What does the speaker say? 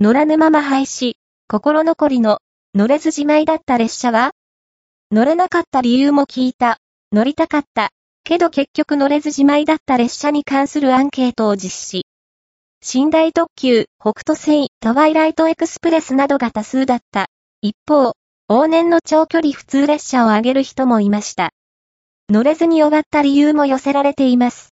乗らぬまま廃止、心残りの、乗れずじまいだった列車は？乗れなかった理由も聞いた、乗りたかった、けど結局乗れずじまいだった列車に関するアンケートを実施。寝台特急、北斗星、トワイライトエクスプレスなどが多数だった。一方、往年の長距離普通列車を挙げる人もいました。乗れずに終わった理由も寄せられています。